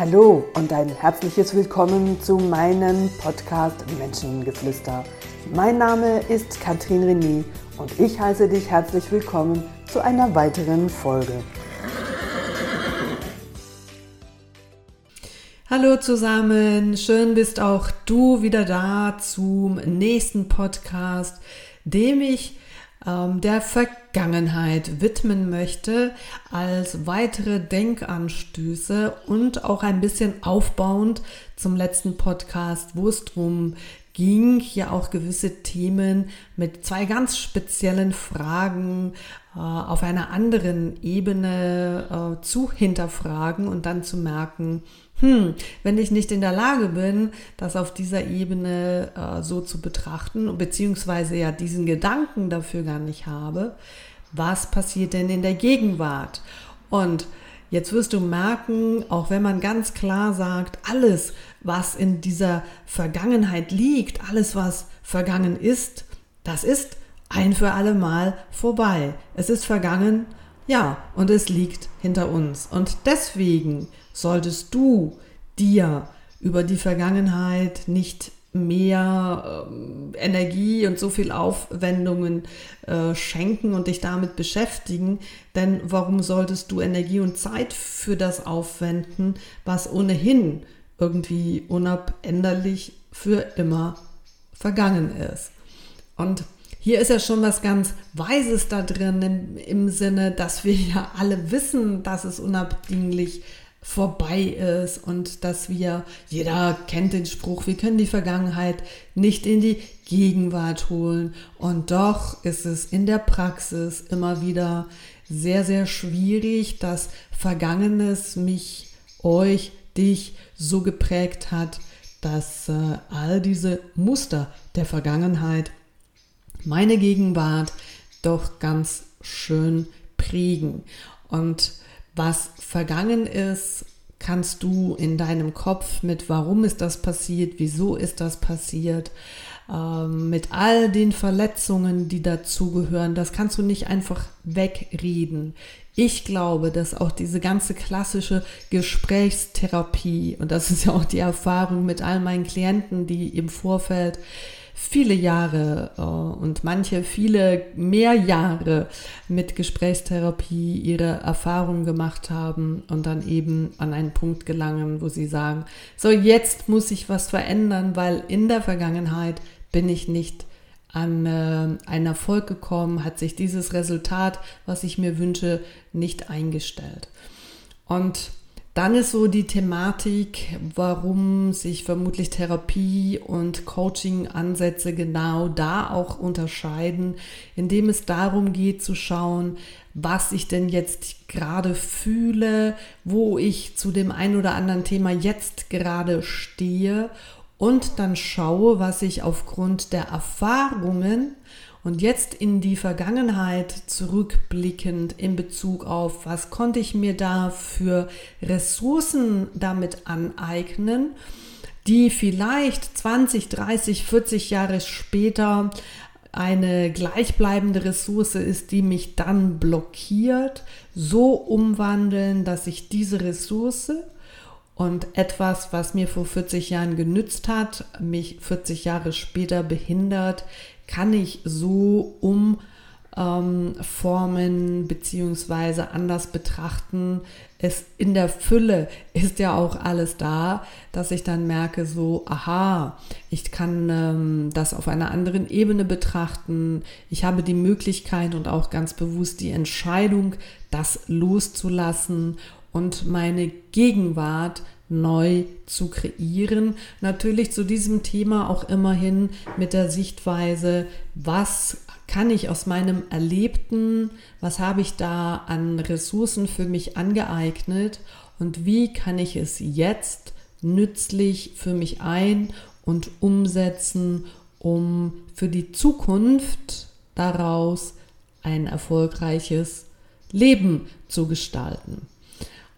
Hallo und ein herzliches Willkommen zu meinem Podcast Menschengeflüster. Mein Name ist Katrin René und ich heiße dich herzlich willkommen zu einer weiteren Folge. Hallo zusammen, schön bist auch du wieder da zum nächsten Podcast, dem ich der Vergangenheit widmen möchte, als weitere Denkanstöße und auch ein bisschen aufbauend zum letzten Podcast, wo es darum ging, hier auch gewisse Themen mit zwei ganz speziellen Fragen äh, auf einer anderen Ebene äh, zu hinterfragen und dann zu merken, hm, wenn ich nicht in der Lage bin, das auf dieser Ebene äh, so zu betrachten, beziehungsweise ja diesen Gedanken dafür gar nicht habe, was passiert denn in der Gegenwart? Und jetzt wirst du merken, auch wenn man ganz klar sagt, alles, was in dieser Vergangenheit liegt, alles, was vergangen ist, das ist ein für alle Mal vorbei. Es ist vergangen, ja, und es liegt hinter uns. Und deswegen solltest du dir über die Vergangenheit nicht mehr äh, Energie und so viel Aufwendungen äh, schenken und dich damit beschäftigen. Denn warum solltest du Energie und Zeit für das aufwenden, was ohnehin irgendwie unabänderlich für immer vergangen ist? Und hier ist ja schon was ganz Weises da drin im, im Sinne, dass wir ja alle wissen, dass es unabdinglich ist vorbei ist und dass wir, jeder kennt den Spruch, wir können die Vergangenheit nicht in die Gegenwart holen. Und doch ist es in der Praxis immer wieder sehr, sehr schwierig, dass Vergangenes mich, euch, dich so geprägt hat, dass äh, all diese Muster der Vergangenheit meine Gegenwart doch ganz schön prägen. Und was vergangen ist, kannst du in deinem Kopf mit, warum ist das passiert, wieso ist das passiert, ähm, mit all den Verletzungen, die dazugehören, das kannst du nicht einfach wegreden. Ich glaube, dass auch diese ganze klassische Gesprächstherapie, und das ist ja auch die Erfahrung mit all meinen Klienten, die im Vorfeld viele Jahre äh, und manche viele mehr Jahre mit Gesprächstherapie ihre Erfahrungen gemacht haben und dann eben an einen Punkt gelangen, wo sie sagen, so jetzt muss ich was verändern, weil in der Vergangenheit bin ich nicht an äh, einen Erfolg gekommen, hat sich dieses Resultat, was ich mir wünsche, nicht eingestellt. Und dann ist so die Thematik, warum sich vermutlich Therapie und Coaching-Ansätze genau da auch unterscheiden, indem es darum geht zu schauen, was ich denn jetzt gerade fühle, wo ich zu dem ein oder anderen Thema jetzt gerade stehe und dann schaue, was ich aufgrund der Erfahrungen und jetzt in die Vergangenheit zurückblickend in Bezug auf, was konnte ich mir da für Ressourcen damit aneignen, die vielleicht 20, 30, 40 Jahre später eine gleichbleibende Ressource ist, die mich dann blockiert, so umwandeln, dass ich diese Ressource und etwas, was mir vor 40 Jahren genützt hat, mich 40 Jahre später behindert, kann ich so umformen ähm, bzw. anders betrachten. Es in der Fülle ist ja auch alles da, dass ich dann merke, so, aha, ich kann ähm, das auf einer anderen Ebene betrachten. Ich habe die Möglichkeit und auch ganz bewusst die Entscheidung, das loszulassen und meine Gegenwart neu zu kreieren. Natürlich zu diesem Thema auch immerhin mit der Sichtweise, was kann ich aus meinem Erlebten, was habe ich da an Ressourcen für mich angeeignet und wie kann ich es jetzt nützlich für mich ein und umsetzen, um für die Zukunft daraus ein erfolgreiches Leben zu gestalten.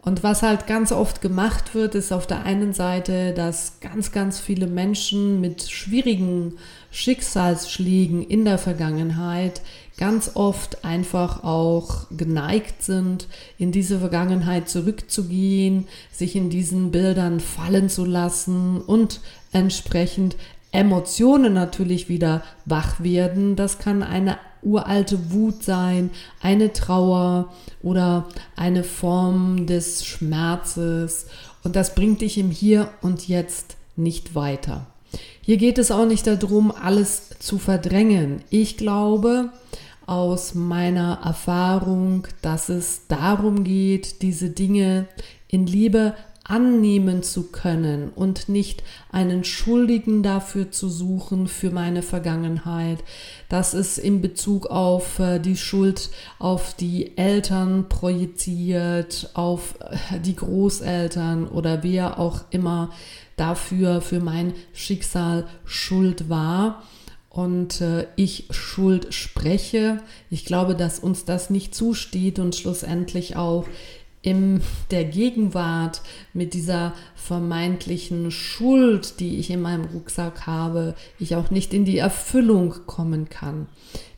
Und was halt ganz oft gemacht wird, ist auf der einen Seite, dass ganz, ganz viele Menschen mit schwierigen Schicksalsschlägen in der Vergangenheit ganz oft einfach auch geneigt sind, in diese Vergangenheit zurückzugehen, sich in diesen Bildern fallen zu lassen und entsprechend Emotionen natürlich wieder wach werden. Das kann eine uralte Wut sein, eine Trauer oder eine Form des Schmerzes. Und das bringt dich im Hier und Jetzt nicht weiter. Hier geht es auch nicht darum, alles zu verdrängen. Ich glaube aus meiner Erfahrung, dass es darum geht, diese Dinge in Liebe annehmen zu können und nicht einen Schuldigen dafür zu suchen für meine Vergangenheit. Das ist in Bezug auf äh, die Schuld auf die Eltern projiziert, auf äh, die Großeltern oder wer auch immer dafür für mein Schicksal schuld war und äh, ich Schuld spreche. Ich glaube, dass uns das nicht zusteht und schlussendlich auch in der Gegenwart mit dieser vermeintlichen Schuld, die ich in meinem Rucksack habe, ich auch nicht in die Erfüllung kommen kann.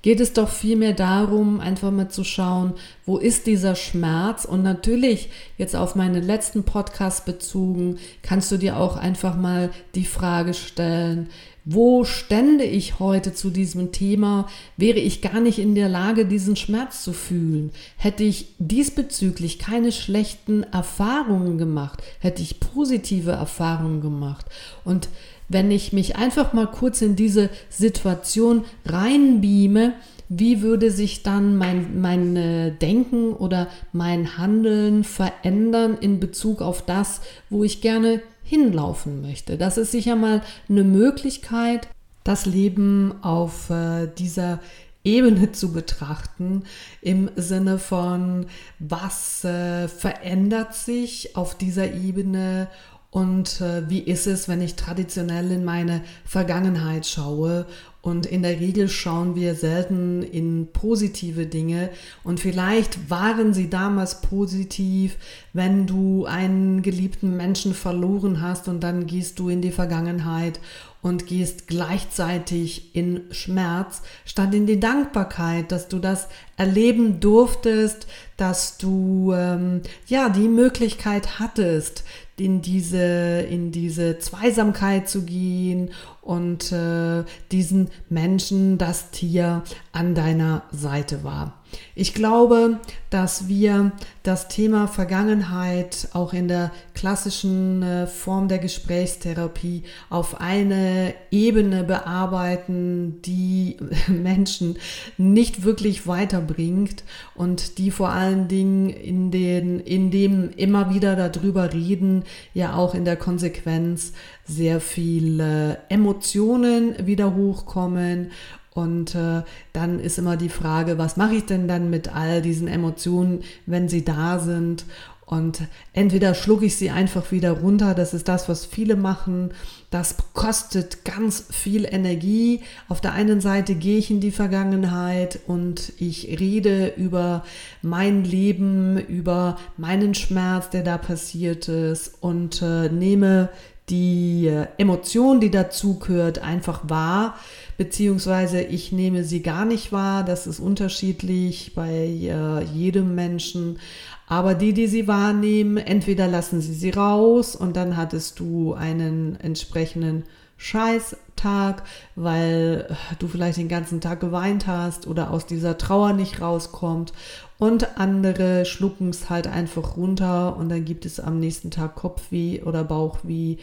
Geht es doch vielmehr darum, einfach mal zu schauen, wo ist dieser Schmerz? Und natürlich, jetzt auf meinen letzten Podcast bezogen, kannst du dir auch einfach mal die Frage stellen, wo stände ich heute zu diesem Thema, wäre ich gar nicht in der Lage, diesen Schmerz zu fühlen. Hätte ich diesbezüglich keine schlechten Erfahrungen gemacht, hätte ich positive Erfahrungen gemacht. Und wenn ich mich einfach mal kurz in diese Situation reinbeame, wie würde sich dann mein, mein äh, Denken oder mein Handeln verändern in Bezug auf das, wo ich gerne hinlaufen möchte. Das ist sicher mal eine Möglichkeit, das Leben auf äh, dieser Ebene zu betrachten, im Sinne von, was äh, verändert sich auf dieser Ebene und äh, wie ist es, wenn ich traditionell in meine Vergangenheit schaue und in der Regel schauen wir selten in positive Dinge. Und vielleicht waren sie damals positiv, wenn du einen geliebten Menschen verloren hast und dann gehst du in die Vergangenheit und gehst gleichzeitig in Schmerz, statt in die Dankbarkeit, dass du das erleben durftest, dass du ähm, ja die Möglichkeit hattest, in diese, in diese Zweisamkeit zu gehen und äh, diesen Menschen, das Tier an deiner Seite war. Ich glaube, dass wir das Thema Vergangenheit auch in der klassischen äh, Form der Gesprächstherapie auf eine Ebene bearbeiten, die Menschen nicht wirklich weiterbringt und die vor allen Dingen in, den, in dem immer wieder darüber reden, ja auch in der Konsequenz sehr viele Emotionen wieder hochkommen und äh, dann ist immer die Frage, was mache ich denn dann mit all diesen Emotionen, wenn sie da sind? Und entweder schlucke ich sie einfach wieder runter, das ist das, was viele machen. Das kostet ganz viel Energie. Auf der einen Seite gehe ich in die Vergangenheit und ich rede über mein Leben, über meinen Schmerz, der da passiert ist und äh, nehme die äh, Emotion, die dazu gehört, einfach wahr, beziehungsweise ich nehme sie gar nicht wahr. Das ist unterschiedlich bei äh, jedem Menschen. Aber die, die sie wahrnehmen, entweder lassen sie sie raus und dann hattest du einen entsprechenden Scheißtag, weil du vielleicht den ganzen Tag geweint hast oder aus dieser Trauer nicht rauskommt. Und andere schlucken es halt einfach runter und dann gibt es am nächsten Tag Kopfweh oder Bauchweh.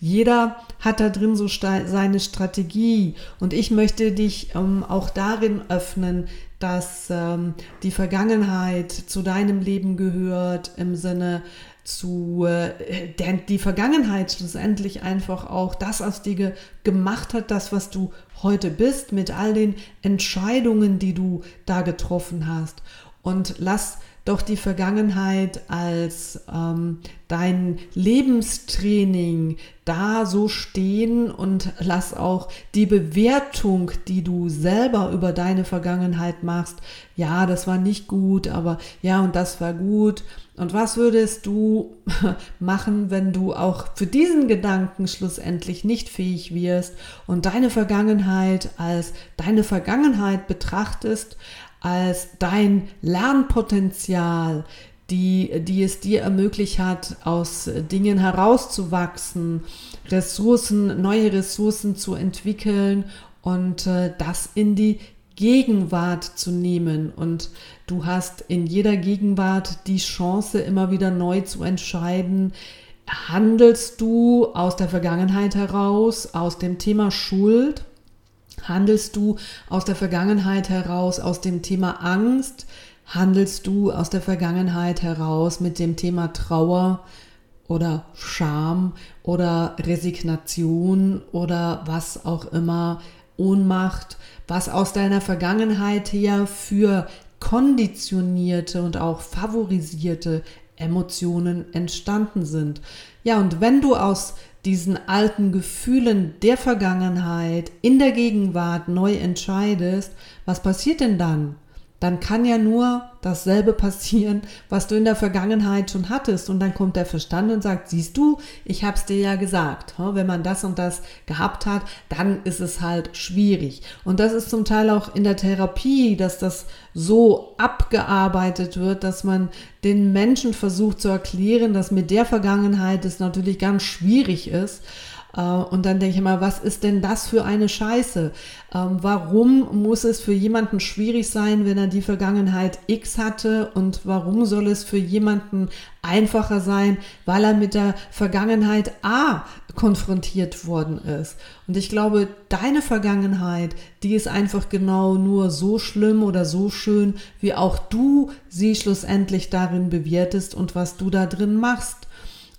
Jeder hat da drin so seine Strategie und ich möchte dich ähm, auch darin öffnen, dass ähm, die Vergangenheit zu deinem Leben gehört im Sinne zu, äh, der, die Vergangenheit schlussendlich einfach auch das aus dir gemacht hat, das, was du heute bist, mit all den Entscheidungen, die du da getroffen hast. Und lass doch die Vergangenheit als ähm, dein Lebenstraining, da so stehen und lass auch die Bewertung, die du selber über deine Vergangenheit machst, ja, das war nicht gut, aber ja, und das war gut. Und was würdest du machen, wenn du auch für diesen Gedanken schlussendlich nicht fähig wirst und deine Vergangenheit als deine Vergangenheit betrachtest, als dein Lernpotenzial, die, die es dir ermöglicht hat, aus Dingen herauszuwachsen, Ressourcen, neue Ressourcen zu entwickeln und äh, das in die Gegenwart zu nehmen. Und du hast in jeder Gegenwart die Chance, immer wieder neu zu entscheiden, handelst du aus der Vergangenheit heraus, aus dem Thema Schuld, handelst du aus der Vergangenheit heraus, aus dem Thema Angst, handelst du aus der Vergangenheit heraus mit dem Thema Trauer oder Scham oder Resignation oder was auch immer, Ohnmacht, was aus deiner Vergangenheit her für konditionierte und auch favorisierte Emotionen entstanden sind. Ja, und wenn du aus diesen alten Gefühlen der Vergangenheit in der Gegenwart neu entscheidest, was passiert denn dann? Dann kann ja nur dasselbe passieren, was du in der Vergangenheit schon hattest. Und dann kommt der Verstand und sagt, siehst du, ich hab's dir ja gesagt. Wenn man das und das gehabt hat, dann ist es halt schwierig. Und das ist zum Teil auch in der Therapie, dass das so abgearbeitet wird, dass man den Menschen versucht zu erklären, dass mit der Vergangenheit es natürlich ganz schwierig ist. Äh, und dann denke ich mal, was ist denn das für eine Scheiße? Ähm, warum muss es für jemanden schwierig sein, wenn er die Vergangenheit X hatte? Und warum soll es für jemanden einfacher sein, weil er mit der Vergangenheit A konfrontiert worden ist? Und ich glaube, deine Vergangenheit, die ist einfach genau nur so schlimm oder so schön, wie auch du sie schlussendlich darin bewertest und was du da drin machst.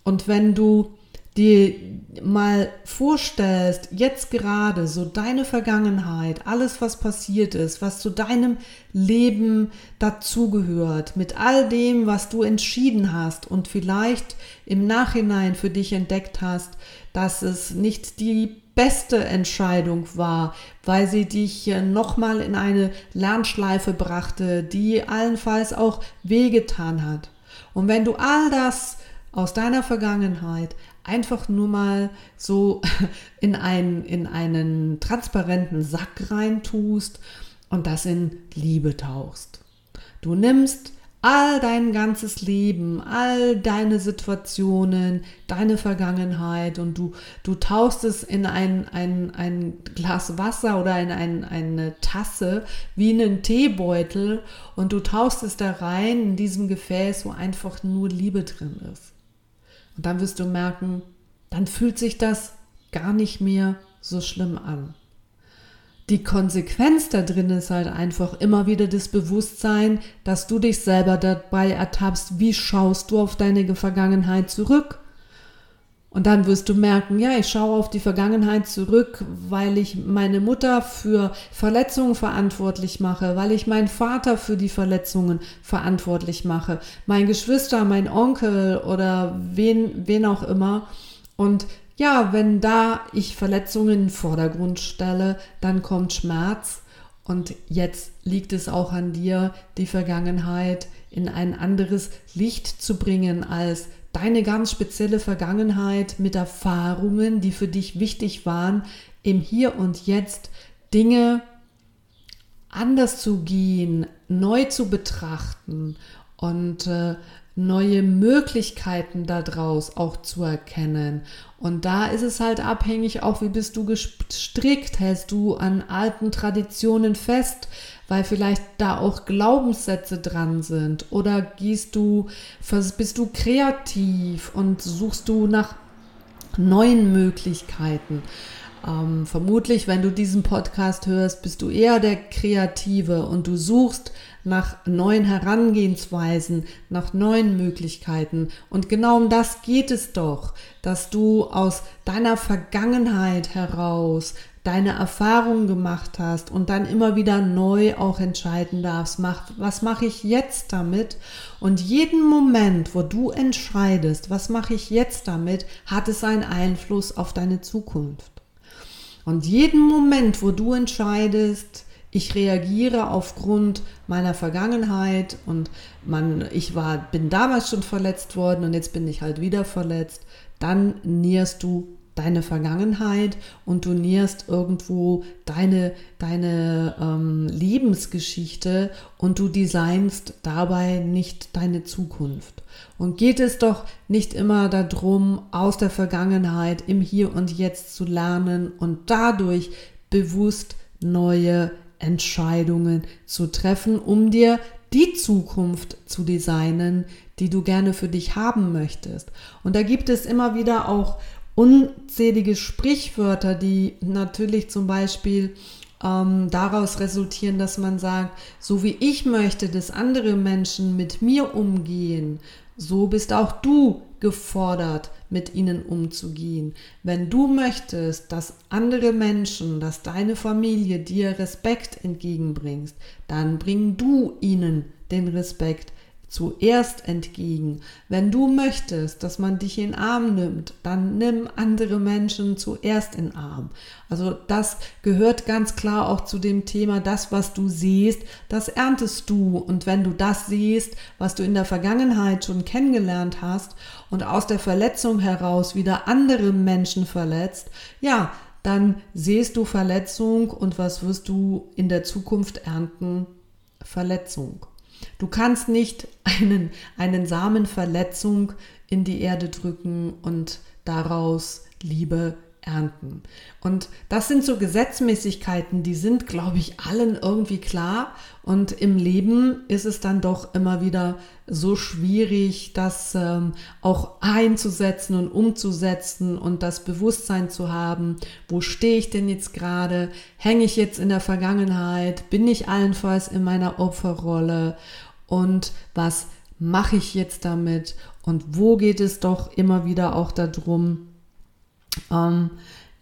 Und wenn du dir mal vorstellst, jetzt gerade so deine Vergangenheit, alles was passiert ist, was zu deinem Leben dazugehört, mit all dem, was du entschieden hast und vielleicht im Nachhinein für dich entdeckt hast, dass es nicht die beste Entscheidung war, weil sie dich nochmal in eine Lernschleife brachte, die allenfalls auch wehgetan hat. Und wenn du all das aus deiner Vergangenheit einfach nur mal so in einen, in einen transparenten Sack reintust und das in Liebe tauchst. Du nimmst all dein ganzes Leben, all deine Situationen, deine Vergangenheit und du, du tauchst es in ein, ein, ein Glas Wasser oder in ein, eine Tasse wie einen Teebeutel und du tauchst es da rein in diesem Gefäß, wo einfach nur Liebe drin ist. Und dann wirst du merken, dann fühlt sich das gar nicht mehr so schlimm an. Die Konsequenz da drin ist halt einfach immer wieder das Bewusstsein, dass du dich selber dabei ertappst, wie schaust du auf deine Vergangenheit zurück. Und dann wirst du merken, ja, ich schaue auf die Vergangenheit zurück, weil ich meine Mutter für Verletzungen verantwortlich mache, weil ich meinen Vater für die Verletzungen verantwortlich mache, mein Geschwister, mein Onkel oder wen, wen auch immer. Und ja, wenn da ich Verletzungen in den Vordergrund stelle, dann kommt Schmerz. Und jetzt liegt es auch an dir, die Vergangenheit in ein anderes Licht zu bringen als deine ganz spezielle Vergangenheit mit Erfahrungen, die für dich wichtig waren, im Hier und Jetzt Dinge anders zu gehen, neu zu betrachten und äh, neue Möglichkeiten daraus auch zu erkennen. Und da ist es halt abhängig auch, wie bist du gestrickt, hältst du an alten Traditionen fest, weil vielleicht da auch Glaubenssätze dran sind oder gehst du, bist du kreativ und suchst du nach neuen Möglichkeiten. Ähm, vermutlich, wenn du diesen Podcast hörst, bist du eher der Kreative und du suchst nach neuen Herangehensweisen, nach neuen Möglichkeiten. Und genau um das geht es doch, dass du aus deiner Vergangenheit heraus deine Erfahrungen gemacht hast und dann immer wieder neu auch entscheiden darfst, mach, was mache ich jetzt damit? Und jeden Moment, wo du entscheidest, was mache ich jetzt damit, hat es einen Einfluss auf deine Zukunft. Und jeden Moment, wo du entscheidest, ich reagiere aufgrund meiner Vergangenheit und man, ich war, bin damals schon verletzt worden und jetzt bin ich halt wieder verletzt, dann nährst du deine Vergangenheit und du nährst irgendwo deine, deine ähm, Lebensgeschichte und du designst dabei nicht deine Zukunft. Und geht es doch nicht immer darum, aus der Vergangenheit im Hier und Jetzt zu lernen und dadurch bewusst neue Entscheidungen zu treffen, um dir die Zukunft zu designen, die du gerne für dich haben möchtest. Und da gibt es immer wieder auch unzählige Sprichwörter, die natürlich zum Beispiel ähm, daraus resultieren, dass man sagt, so wie ich möchte, dass andere Menschen mit mir umgehen, so bist auch du gefordert, mit ihnen umzugehen. Wenn du möchtest, dass andere Menschen, dass deine Familie dir Respekt entgegenbringst, dann bring du ihnen den Respekt zuerst entgegen. Wenn du möchtest, dass man dich in Arm nimmt, dann nimm andere Menschen zuerst in Arm. Also das gehört ganz klar auch zu dem Thema, das, was du siehst, das erntest du. Und wenn du das siehst, was du in der Vergangenheit schon kennengelernt hast und aus der Verletzung heraus wieder andere Menschen verletzt, ja, dann siehst du Verletzung und was wirst du in der Zukunft ernten? Verletzung. Du kannst nicht einen, einen Samenverletzung in die Erde drücken und daraus Liebe ernten. Und das sind so Gesetzmäßigkeiten, die sind, glaube ich, allen irgendwie klar. Und im Leben ist es dann doch immer wieder so schwierig, das ähm, auch einzusetzen und umzusetzen und das Bewusstsein zu haben, wo stehe ich denn jetzt gerade? Hänge ich jetzt in der Vergangenheit? Bin ich allenfalls in meiner Opferrolle? Und was mache ich jetzt damit? Und wo geht es doch immer wieder auch darum, ähm,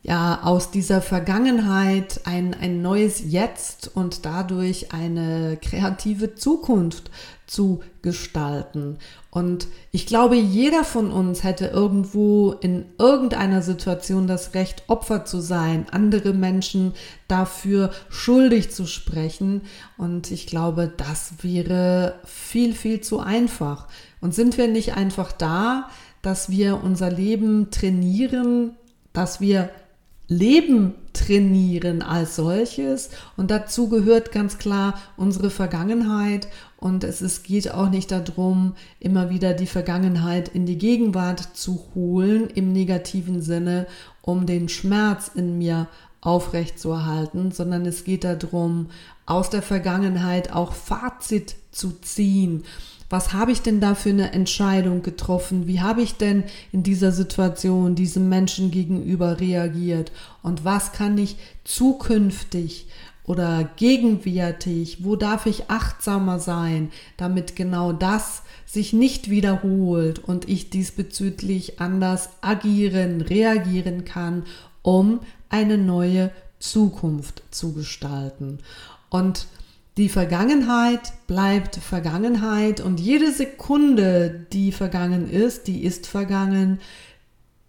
ja, aus dieser Vergangenheit ein, ein neues Jetzt und dadurch eine kreative Zukunft zu gestalten. Und ich glaube, jeder von uns hätte irgendwo in irgendeiner Situation das Recht, Opfer zu sein, andere Menschen dafür schuldig zu sprechen. Und ich glaube, das wäre viel, viel zu einfach. Und sind wir nicht einfach da, dass wir unser Leben trainieren, dass wir Leben trainieren als solches. Und dazu gehört ganz klar unsere Vergangenheit. Und es ist, geht auch nicht darum, immer wieder die Vergangenheit in die Gegenwart zu holen im negativen Sinne, um den Schmerz in mir aufrechtzuerhalten, sondern es geht darum, aus der Vergangenheit auch Fazit zu ziehen was habe ich denn da für eine Entscheidung getroffen? Wie habe ich denn in dieser Situation diesem Menschen gegenüber reagiert? Und was kann ich zukünftig oder gegenwärtig, wo darf ich achtsamer sein, damit genau das sich nicht wiederholt und ich diesbezüglich anders agieren, reagieren kann, um eine neue Zukunft zu gestalten. Und die Vergangenheit bleibt Vergangenheit und jede Sekunde, die vergangen ist, die ist vergangen.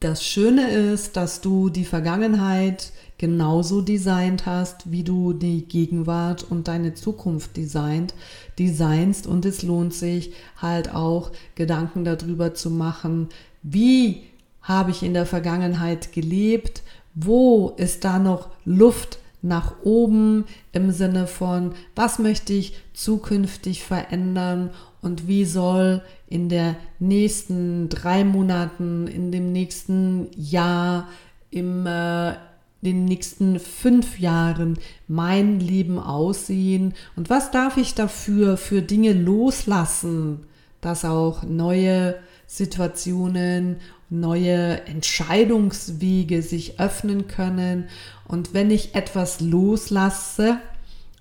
Das Schöne ist, dass du die Vergangenheit genauso designt hast, wie du die Gegenwart und deine Zukunft designt, designst und es lohnt sich halt auch Gedanken darüber zu machen, wie habe ich in der Vergangenheit gelebt, wo ist da noch Luft nach oben im Sinne von, was möchte ich zukünftig verändern und wie soll in der nächsten drei Monaten, in dem nächsten Jahr, im äh, den nächsten fünf Jahren mein Leben aussehen? Und was darf ich dafür für Dinge loslassen, dass auch neue Situationen, neue Entscheidungswege sich öffnen können. Und wenn ich etwas loslasse,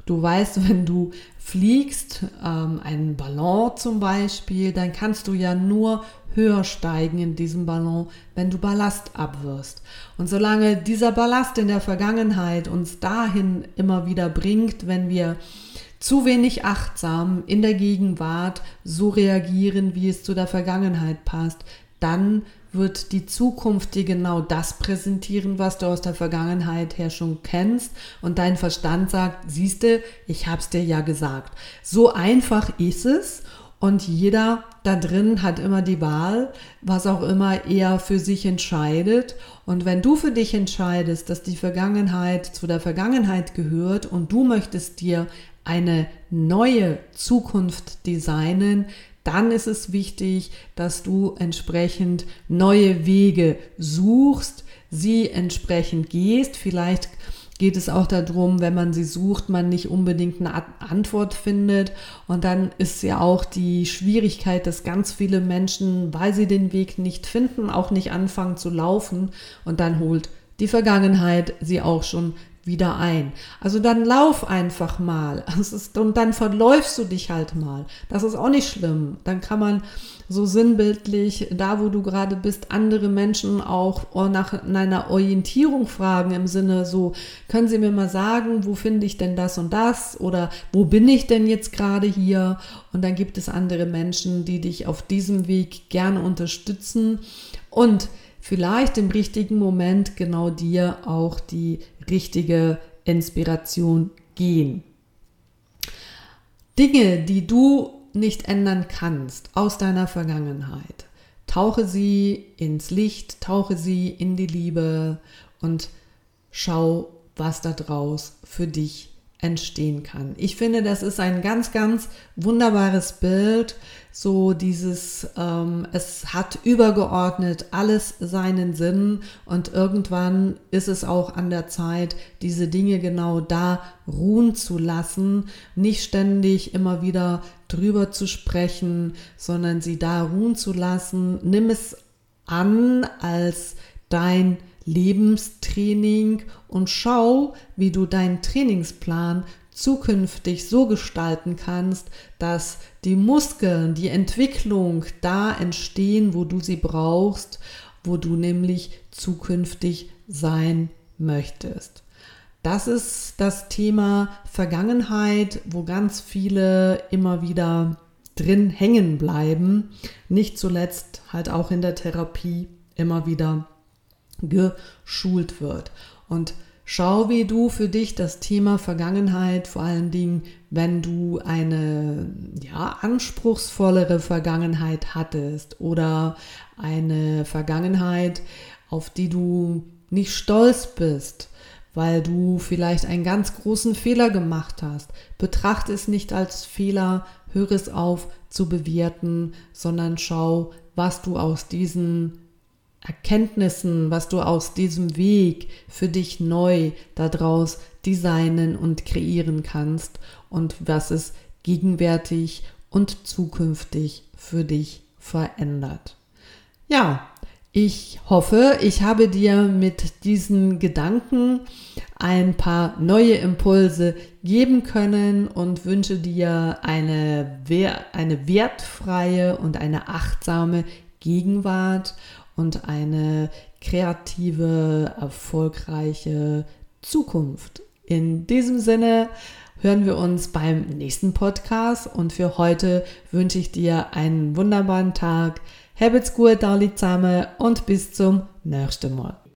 Du weißt, wenn du fliegst, ähm, einen Ballon zum Beispiel, dann kannst du ja nur höher steigen in diesem Ballon, wenn du Ballast abwirfst. Und solange dieser Ballast in der Vergangenheit uns dahin immer wieder bringt, wenn wir zu wenig achtsam in der Gegenwart so reagieren, wie es zu der Vergangenheit passt, dann wird die Zukunft dir genau das präsentieren, was du aus der Vergangenheit her schon kennst und dein Verstand sagt, siehste, ich hab's dir ja gesagt. So einfach ist es und jeder da drin hat immer die Wahl, was auch immer er für sich entscheidet. Und wenn du für dich entscheidest, dass die Vergangenheit zu der Vergangenheit gehört und du möchtest dir eine neue Zukunft designen, dann ist es wichtig, dass du entsprechend neue Wege suchst, sie entsprechend gehst. Vielleicht geht es auch darum, wenn man sie sucht, man nicht unbedingt eine Antwort findet. Und dann ist ja auch die Schwierigkeit, dass ganz viele Menschen, weil sie den Weg nicht finden, auch nicht anfangen zu laufen. Und dann holt die Vergangenheit sie auch schon wieder ein. Also dann lauf einfach mal. Und dann verläufst du dich halt mal. Das ist auch nicht schlimm. Dann kann man so sinnbildlich, da wo du gerade bist, andere Menschen auch nach einer Orientierung fragen im Sinne so, können Sie mir mal sagen, wo finde ich denn das und das? Oder wo bin ich denn jetzt gerade hier? Und dann gibt es andere Menschen, die dich auf diesem Weg gerne unterstützen. Und vielleicht im richtigen Moment genau dir auch die richtige Inspiration gehen. Dinge, die du nicht ändern kannst aus deiner Vergangenheit, tauche sie ins Licht, tauche sie in die Liebe und schau, was da draus für dich entstehen kann. Ich finde, das ist ein ganz, ganz wunderbares Bild. So dieses, ähm, es hat übergeordnet alles seinen Sinn und irgendwann ist es auch an der Zeit, diese Dinge genau da ruhen zu lassen, nicht ständig immer wieder drüber zu sprechen, sondern sie da ruhen zu lassen. Nimm es an als dein Lebenstraining und schau, wie du deinen Trainingsplan zukünftig so gestalten kannst, dass die Muskeln, die Entwicklung da entstehen, wo du sie brauchst, wo du nämlich zukünftig sein möchtest. Das ist das Thema Vergangenheit, wo ganz viele immer wieder drin hängen bleiben, nicht zuletzt halt auch in der Therapie immer wieder geschult wird. Und schau, wie du für dich das Thema Vergangenheit, vor allen Dingen, wenn du eine ja, anspruchsvollere Vergangenheit hattest oder eine Vergangenheit, auf die du nicht stolz bist, weil du vielleicht einen ganz großen Fehler gemacht hast. Betrachte es nicht als Fehler, höre es auf zu bewerten, sondern schau, was du aus diesen Erkenntnissen, was du aus diesem Weg für dich neu daraus designen und kreieren kannst und was es gegenwärtig und zukünftig für dich verändert. Ja, ich hoffe, ich habe dir mit diesen Gedanken ein paar neue Impulse geben können und wünsche dir eine, eine wertfreie und eine achtsame Gegenwart und eine kreative, erfolgreiche Zukunft. In diesem Sinne hören wir uns beim nächsten Podcast und für heute wünsche ich dir einen wunderbaren Tag. Habt's gut, da und bis zum nächsten Mal.